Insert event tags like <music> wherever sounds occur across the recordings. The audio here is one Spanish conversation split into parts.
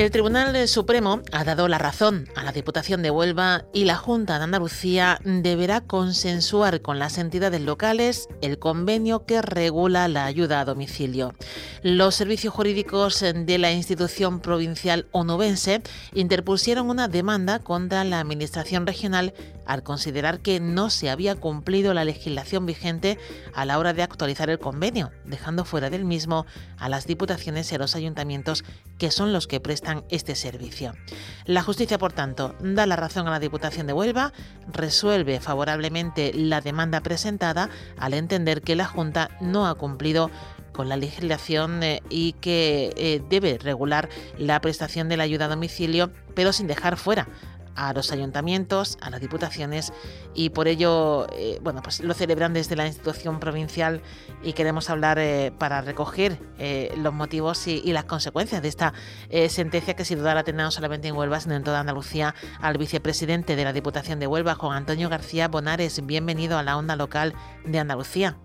El Tribunal Supremo ha dado la razón a la Diputación de Huelva y la Junta de Andalucía deberá consensuar con las entidades locales el convenio que regula la ayuda a domicilio. Los servicios jurídicos de la institución provincial onubense interpusieron una demanda contra la Administración regional al considerar que no se había cumplido la legislación vigente a la hora de actualizar el convenio, dejando fuera del mismo a las diputaciones y a los ayuntamientos que son los que prestan este servicio. La justicia, por tanto, da la razón a la Diputación de Huelva, resuelve favorablemente la demanda presentada al entender que la Junta no ha cumplido con la legislación eh, y que eh, debe regular la prestación de la ayuda a domicilio, pero sin dejar fuera a los ayuntamientos, a las diputaciones y por ello, eh, bueno, pues lo celebran desde la institución provincial y queremos hablar eh, para recoger eh, los motivos y, las consecuencias de esta sentencia que sin duda la tenemos solamente en Huelva, sino en toda Andalucía, al vicepresidente de la Diputación de Huelva, Juan Antonio García Bonares. Bienvenido a la onda local de Andalucía.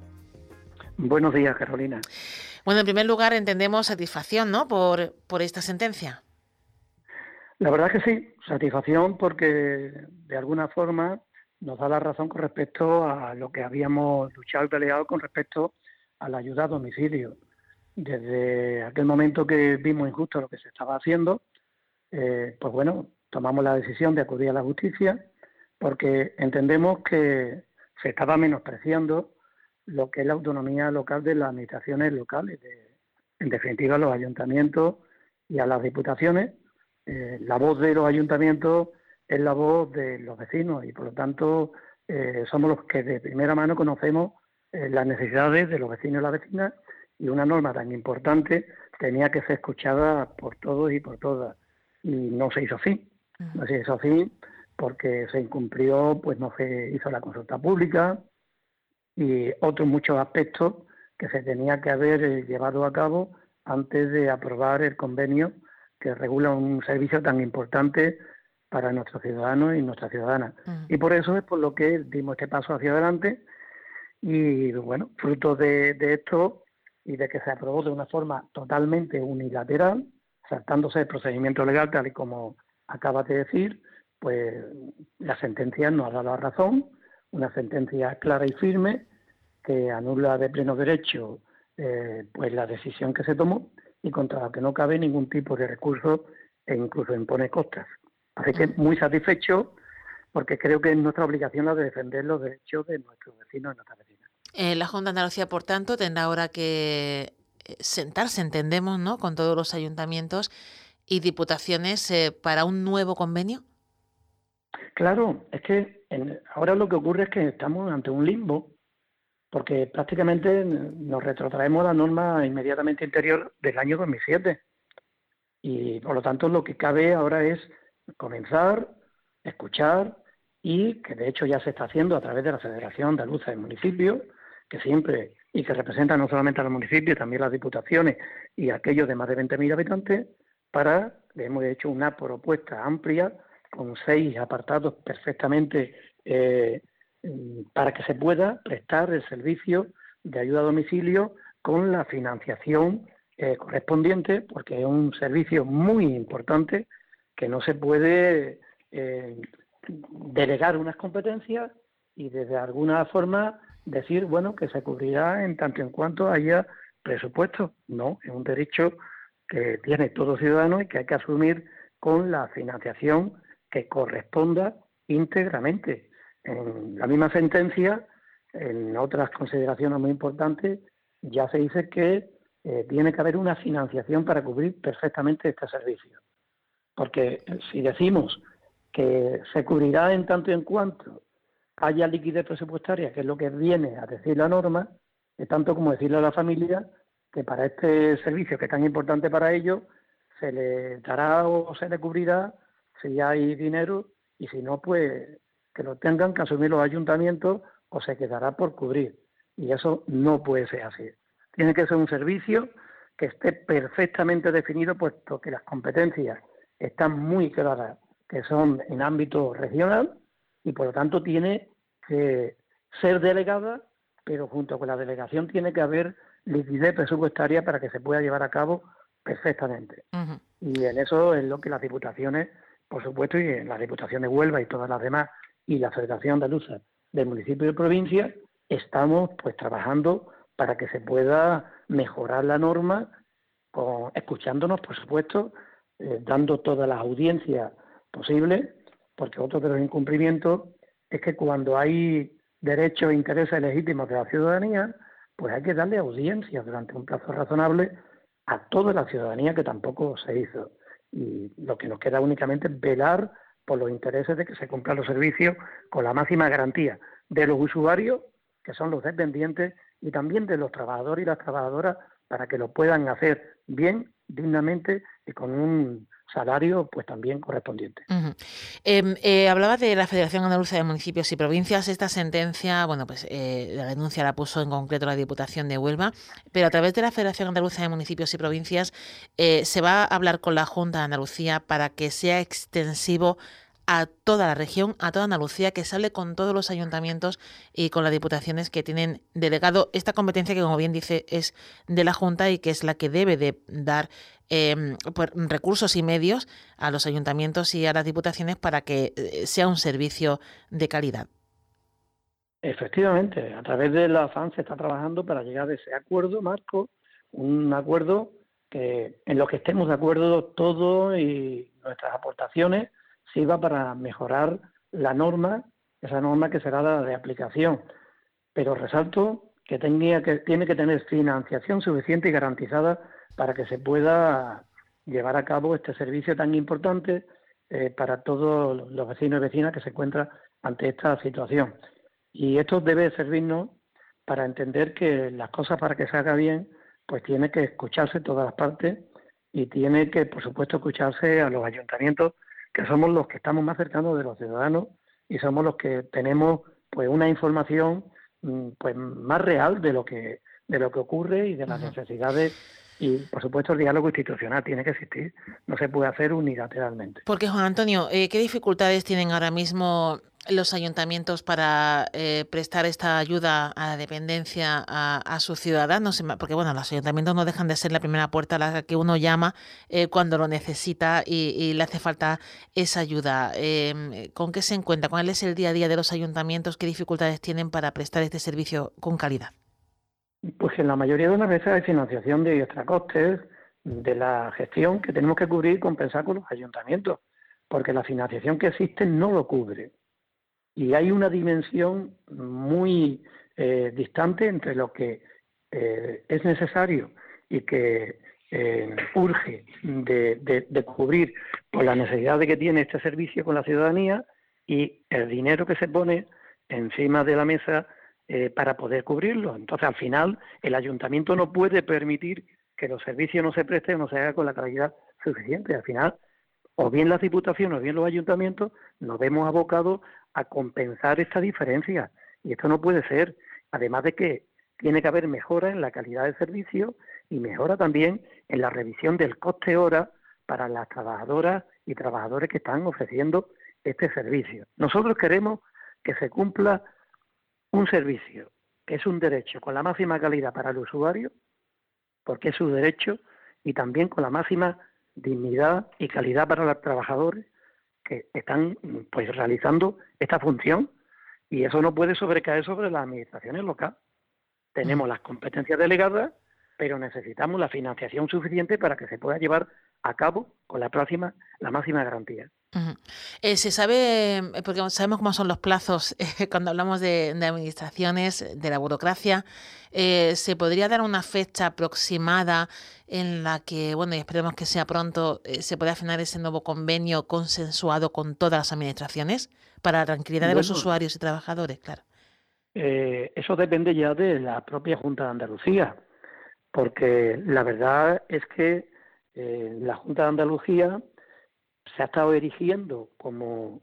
Buenos días, Carolina. Bueno, en primer lugar, entendemos satisfacción, ¿no? Por, por esta sentencia. La verdad que sí, satisfacción porque de alguna forma nos da la razón con respecto a lo que habíamos luchado y peleado con respecto a la ayuda a domicilio. Desde aquel momento que vimos injusto lo que se estaba haciendo, eh, pues bueno, tomamos la decisión de acudir a la justicia porque entendemos que se estaba menospreciando lo que es la autonomía local de las administraciones locales, en definitiva los ayuntamientos y a las diputaciones, eh, la voz de los ayuntamientos es la voz de los vecinos y por lo tanto eh, somos los que de primera mano conocemos eh, las necesidades de los vecinos y las vecinas y una norma tan importante tenía que ser escuchada por todos y por todas. Y no se hizo así. No se hizo así porque se incumplió pues no se hizo la consulta pública y otros muchos aspectos que se tenía que haber llevado a cabo antes de aprobar el convenio que regula un servicio tan importante para nuestros ciudadanos y nuestras ciudadanas. Y por eso es por lo que dimos este paso hacia adelante y bueno, fruto de, esto y de que se aprobó de una forma totalmente unilateral, saltándose el procedimiento legal tal y como acabas de decir, pues la sentencia nos ha dado la razón, una sentencia clara y firme que anula de pleno derecho eh, pues la decisión que se tomó y contra la que no cabe ningún tipo de recurso e incluso impone costas. Así que muy satisfecho porque creo que es nuestra obligación la de defender los derechos de nuestros vecinos y nuestras vecinas. Eh, la Junta de Andalucía, por tanto, tendrá ahora que eh, sentarse, entendemos, ¿no? con todos los ayuntamientos y diputaciones eh, para un nuevo convenio. Claro, es que ahora lo que ocurre es que estamos ante un limbo porque prácticamente nos retrotraemos a la norma inmediatamente interior del año 2007. Y por lo tanto lo que cabe ahora es comenzar, escuchar y que de hecho ya se está haciendo a través de la Federación Andaluza de Municipios, que siempre y que representa no solamente a los municipios, también las diputaciones y aquellos de más de 20.000 habitantes, para, hemos hecho una propuesta amplia con seis apartados perfectamente eh, para que se pueda prestar el servicio de ayuda a domicilio con la financiación eh, correspondiente, porque es un servicio muy importante que no se puede eh, delegar unas competencias y desde alguna forma decir, bueno, que se cubrirá en tanto en cuanto haya presupuesto. No, es un derecho que tiene todo ciudadano y que hay que asumir con la financiación que corresponda íntegramente. En la misma sentencia, en otras consideraciones muy importantes, ya se dice que eh, tiene que haber una financiación para cubrir perfectamente este servicio. Porque si decimos que se cubrirá en tanto y en cuanto haya liquidez presupuestaria, que es lo que viene a decir la norma, es tanto como decirle a la familia que para este servicio que es tan importante para ellos, se le dará o se le cubrirá si hay dinero y si no, pues que lo tengan que asumir los ayuntamientos o se quedará por cubrir. Y eso no puede ser así. Tiene que ser un servicio que esté perfectamente definido, puesto que las competencias están muy claras, que son en ámbito regional, y por lo tanto tiene que ser delegada, pero junto con la delegación tiene que haber liquidez presupuestaria para que se pueda llevar a cabo perfectamente. Y en eso es lo que las diputaciones, por supuesto, y en la Diputación de Huelva y todas las demás, y la Federación Andaluza del municipio y provincia, estamos pues trabajando para que se pueda mejorar la norma, con, escuchándonos, por supuesto, eh, dando todas las audiencias posibles, porque otro de los incumplimientos es que cuando hay derechos e intereses legítimos de la ciudadanía, pues hay que darle audiencia durante un plazo razonable a toda la ciudadanía que tampoco se hizo. Y lo que nos queda únicamente es velar por los intereses de que se cumplan los servicios con la máxima garantía de los usuarios, que son los dependientes, y también de los trabajadores y las trabajadoras para que lo puedan hacer bien, dignamente y con un salario pues también correspondiente. Hablaba de la Federación Andaluza de Municipios y Provincias. Esta sentencia, bueno, pues eh, la denuncia la puso en concreto la Diputación de Huelva, pero a través de la Federación Andaluza de Municipios y Provincias eh, se va a hablar con la Junta de Andalucía para que sea extensivo a toda la región, a toda Andalucía, que se hable con todos los ayuntamientos y con las diputaciones que tienen delegado esta competencia que, como bien dice, es de la Junta y que es la que debe de dar em, recursos y medios a los ayuntamientos y a las diputaciones para que eh, sea un servicio de calidad. Efectivamente, a través de la FAN se está trabajando para llegar a ese acuerdo, Marco, un acuerdo que en lo que estemos de acuerdo todos y nuestras aportaciones sirva para mejorar la norma, esa norma que será la de aplicación. Pero resalto que, tenía que tiene que tener financiación suficiente y garantizada para que se pueda llevar a cabo este servicio tan importante eh, para todos los vecinos y vecinas que se encuentran ante esta situación. Y esto debe servirnos para entender que las cosas para que se haga bien, pues tiene que escucharse todas las partes y tiene que, por supuesto, escucharse a los ayuntamientos que somos los que estamos más cercanos de los ciudadanos y somos los que tenemos pues una información mm, pues más real de lo que de lo que ocurre y de las necesidades y por supuesto el diálogo institucional tiene que existir, no se puede hacer unilateralmente. Porque Juan Antonio, eh, ¿qué dificultades tienen ahora mismo los ayuntamientos para eh, prestar esta ayuda a la dependencia a, sus ciudadanos? Porque bueno, los ayuntamientos no dejan de ser la primera puerta a la que uno llama eh, cuando lo necesita y, le hace falta esa ayuda. Em, ¿Con qué se encuentra? ¿Cuál es el día a día de los ayuntamientos? ¿Qué dificultades tienen para prestar este servicio con calidad? Pues en la mayoría de las veces hay financiación de extracostes de la gestión que tenemos que cubrir y compensar con los ayuntamientos, porque la financiación que existe no lo cubre. Y hay una dimensión muy eh, distante entre lo que eh, es necesario y que eh, urge de, cubrir por la necesidad de que tiene este servicio con la ciudadanía y el dinero que se pone encima de la mesa para poder cubrirlo. Entonces, al final, el ayuntamiento no puede permitir que los servicios no se presten o no se haga con la calidad suficiente. Al final, o bien las diputaciones o bien los ayuntamientos nos vemos abocados a compensar esta diferencia. Y esto no puede ser. Además de que tiene que haber mejora en la calidad del servicio y mejora también en la revisión del coste hora para las trabajadoras y trabajadores que están ofreciendo este servicio. Nosotros queremos que se cumpla un servicio que es un derecho con la máxima calidad para el usuario, porque es su derecho, y también con la máxima dignidad y calidad para los trabajadores que están pues realizando esta función y eso no puede sobrecaer sobre las administraciones locales. Tenemos las competencias delegadas, pero necesitamos la financiación suficiente para que se pueda llevar a cabo con la próxima la máxima garantía. Eh, se sabe, eh, porque sabemos cómo son los plazos <laughs> eh, cuando hablamos de, administraciones, de la burocracia, ¿se podría dar una fecha aproximada en la que, bueno, y esperemos que sea pronto, se pueda afinar ese nuevo convenio consensuado con todas las administraciones para la tranquilidad de los usuarios y trabajadores, claro? eso depende ya de la propia Junta de Andalucía, porque la verdad es que la Junta de Andalucía se ha estado erigiendo como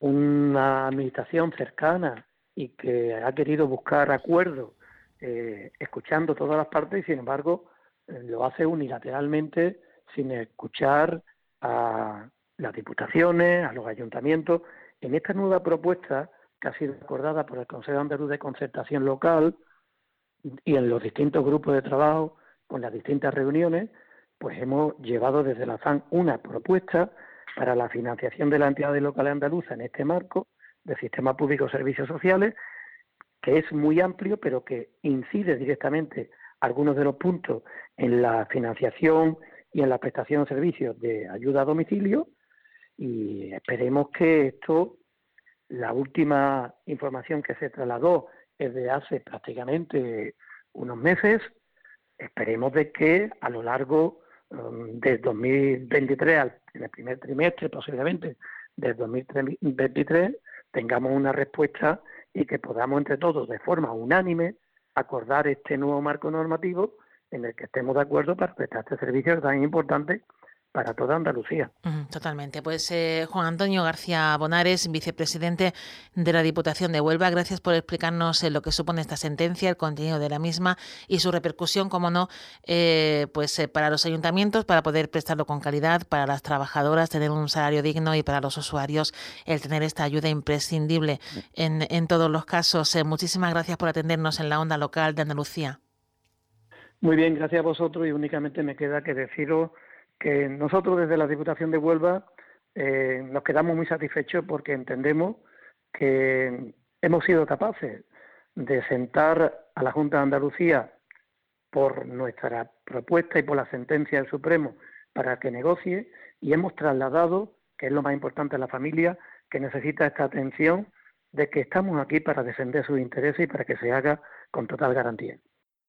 una administración cercana y que ha querido buscar acuerdos, eh, escuchando todas las partes y sin embargo eh, lo hace unilateralmente sin escuchar a las diputaciones, a los ayuntamientos. En esta nueva propuesta que ha sido acordada por el Consejo Andaluz de Concertación Local y en los distintos grupos de trabajo, con las distintas reuniones, pues hemos llevado desde la FAN una propuesta para la financiación de la entidad local andaluza en este marco del sistema público de servicios sociales, que es muy amplio, pero que incide directamente algunos de los puntos en la financiación y en la prestación de servicios de ayuda a domicilio. Y esperemos que esto, la última información que se trasladó es de hace prácticamente unos meses, esperemos de que a lo largo um, del 2023, al, en el primer trimestre posiblemente del 2023, tengamos una respuesta y que podamos entre todos de forma unánime acordar este nuevo marco normativo en el que estemos de acuerdo para prestar este servicio tan importante para toda Andalucía. Totalmente. Pues eh, Juan Antonio García Bonares, vicepresidente de la Diputación de Huelva, gracias por explicarnos eh, lo que supone esta sentencia, el contenido de la misma y su repercusión, como no, eh, pues para los ayuntamientos, para poder prestarlo con calidad, para las trabajadoras tener un salario digno y para los usuarios el tener esta ayuda imprescindible en, en todos los casos. muchísimas gracias por atendernos en la onda local de Andalucía. Muy bien, gracias a vosotros y únicamente me queda que deciros que nosotros desde la Diputación de Huelva eh, nos quedamos muy satisfechos porque entendemos que hemos sido capaces de sentar a la Junta de Andalucía por nuestra propuesta y por la sentencia del Supremo para que negocie y hemos trasladado, que es lo más importante a la familia, que necesita esta atención de que estamos aquí para defender sus intereses y para que se haga con total garantía.